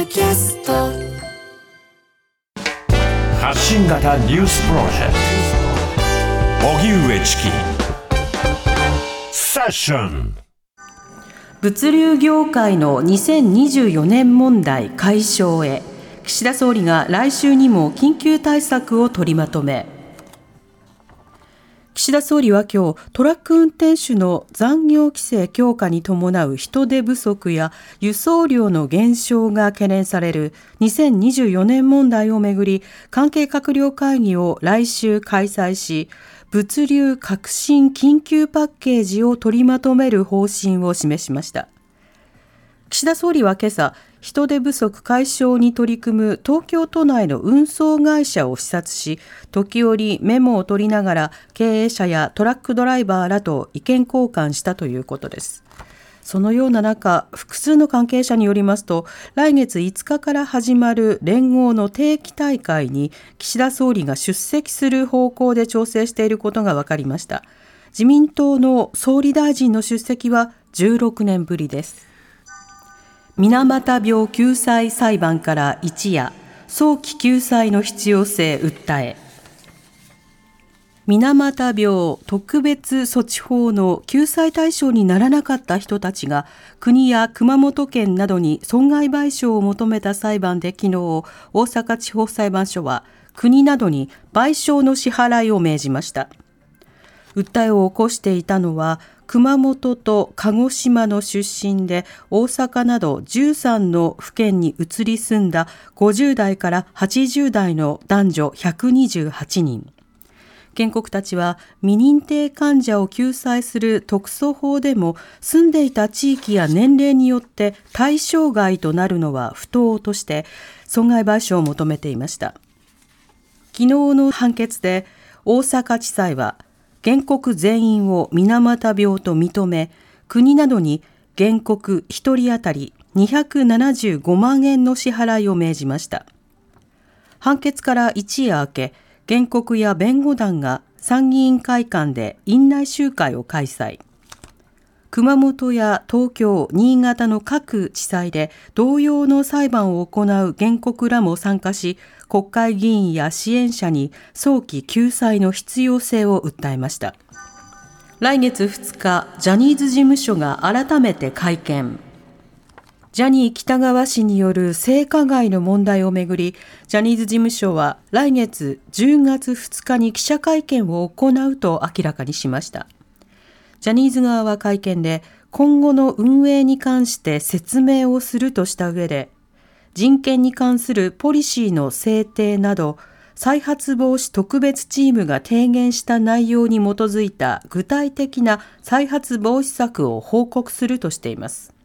ドキャスト。発信型ニュースプロジェクト。荻上チキ。セッション。物流業界の2024年問題解消へ。岸田総理が来週にも緊急対策を取りまとめ岸田総理は今日トラック運転手の残業規制強化に伴う人手不足や輸送量の減少が懸念される2024年問題をめぐり関係閣僚会議を来週開催し物流革新緊急パッケージを取りまとめる方針を示しました。岸田総理は今朝人手不足解消に取り組む東京都内の運送会社を視察し時折メモを取りながら経営者やトラックドライバーらと意見交換したということです。そのような中複数の関係者によりますと来月5日から始まる連合の定期大会に岸田総理が出席する方向で調整していることが分かりました。自民党の総理大臣の出席は16年ぶりです。水俣病救済裁判から一夜、早期救済の必要性訴え。水俣病特別措置法の救済対象にならなかった人たちが国や熊本県などに損害賠償を求めた裁判で昨日大阪地方裁判所は国などに賠償の支払いを命じました訴えを起こしていたのは熊本と鹿児島の出身で大阪など13の府県に移り住んだ50代から80代の男女128人。原告たちは未認定患者を救済する特措法でも住んでいた地域や年齢によって対象外となるのは不当として損害賠償を求めていました。昨日の判決で大阪地裁は原告全員を水俣病と認め、国などに原告1人当たり275万円の支払いを命じました。判決から一夜明け、原告や弁護団が参議院会館で院内集会を開催。熊本や東京、新潟の各地裁で同様の裁判を行う原告らも参加し、国会議員や支援者に早期救済の必要性を訴えました。来月2日、ジャニーズ事務所が改めて会見。ジャニー喜多川氏による性加害の問題をめぐり、ジャニーズ事務所は来月10月2日に記者会見を行うと明らかにしました。ジャニーズ側は会見で今後の運営に関して説明をするとした上で人権に関するポリシーの制定など再発防止特別チームが提言した内容に基づいた具体的な再発防止策を報告するとしています。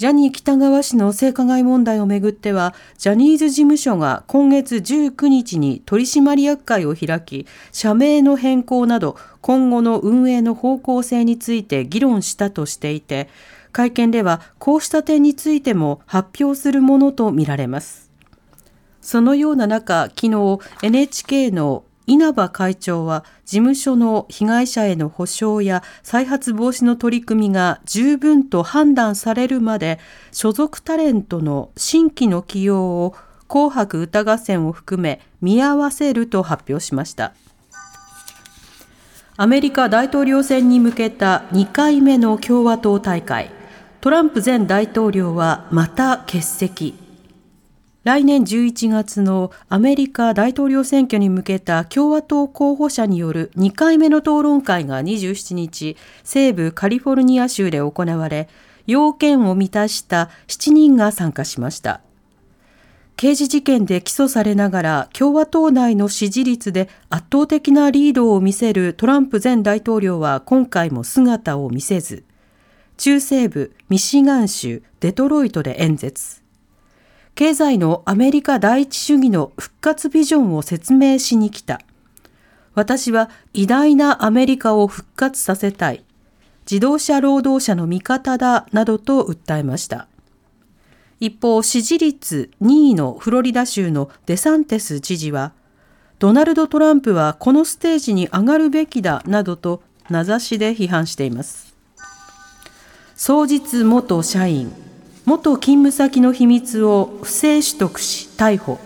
ジャニー喜多川氏の性加害問題をめぐっては、ジャニーズ事務所が今月19日に取締役会を開き、社名の変更など今後の運営の方向性について議論したとしていて、会見ではこうした点についても発表するものとみられます。そのような中、昨日 NHK の稲葉会長は事務所の被害者への補償や再発防止の取り組みが十分と判断されるまで所属タレントの新規の起用を紅白歌合戦を含め見合わせると発表しました。アメリカ大統領選に向けた2回目の共和党大会。トランプ前大統領はまた欠席。来年11月のアメリカ大統領選挙に向けた共和党候補者による2回目の討論会が27日、西部カリフォルニア州で行われ、要件を満たした7人が参加しました。刑事事件で起訴されながら共和党内の支持率で圧倒的なリードを見せるトランプ前大統領は今回も姿を見せず、中西部ミシガン州デトロイトで演説。経済のアメリカ第一主義の復活ビジョンを説明しに来た。私は偉大なアメリカを復活させたい。自動車労働者の味方だ、などと訴えました。一方、支持率2位のフロリダ州のデサンテス知事は、ドナルド・トランプはこのステージに上がるべきだ、などと名指しで批判しています。双日元社員元勤務先の秘密を不正取得し逮捕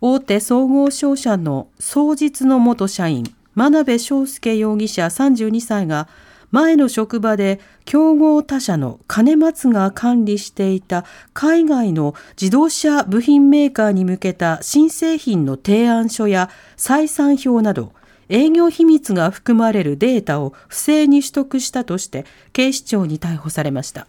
大手総合商社の双日の元社員真鍋昌介容疑者32歳が前の職場で競合他社の金松が管理していた海外の自動車部品メーカーに向けた新製品の提案書や採算表など営業秘密が含まれるデータを不正に取得したとして警視庁に逮捕されました。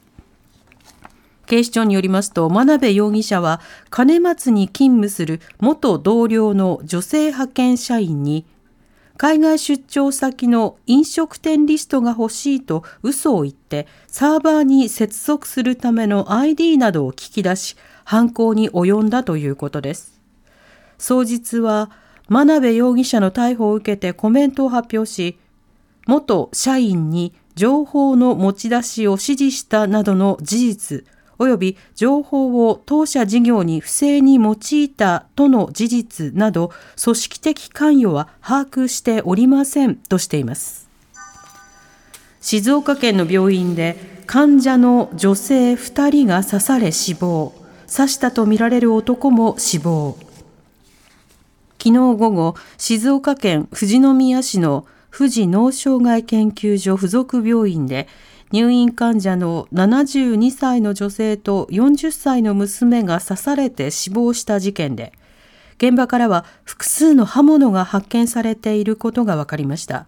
警視庁によりますと、真鍋容疑者は金松に勤務する元同僚の女性派遣社員に海外出張先の飲食店リストが欲しいと嘘を言ってサーバーに接続するための ID などを聞き出し犯行に及んだということです。双日は真鍋容疑者の逮捕を受けてコメントを発表し元社員に情報の持ち出しを指示したなどの事実及び情報を当社事業に不正に用いたとの事実など組織的関与は把握しておりませんとしています。静岡県の病院で患者の女性2人が刺され死亡。刺したとみられる男も死亡。昨日午後静岡県富士宮市の富士脳障害研究所附属病院で入院患者の72歳の女性と40歳の娘が刺されて死亡した事件で、現場からは複数の刃物が発見されていることが分かりました。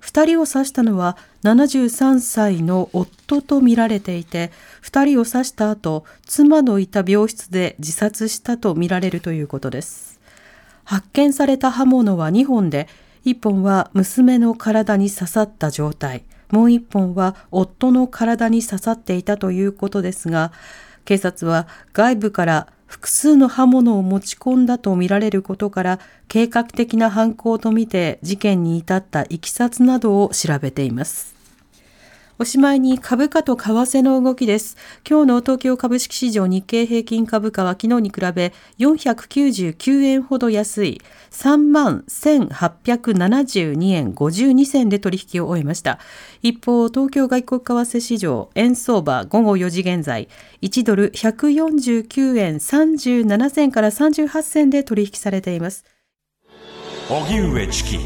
2人を刺したのは73歳の夫とみられていて、2人を刺した後、妻のいた病室で自殺したとみられるということです。発見された刃物は2本で、1本は娘の体に刺さった状態、もう一本は夫の体に刺さっていたということですが、警察は外部から複数の刃物を持ち込んだとみられることから計画的な犯行とみて事件に至ったいきさつなどを調べています。おしまいに株価と為替の動きです。今日の東京株式市場日経平均株価は昨日に比べ499円ほど安い3万1872円52銭で取引を終えました。一方、東京外国為替市場円相場午後4時現在1ドル149円37銭から38銭で取引されています。荻上チキ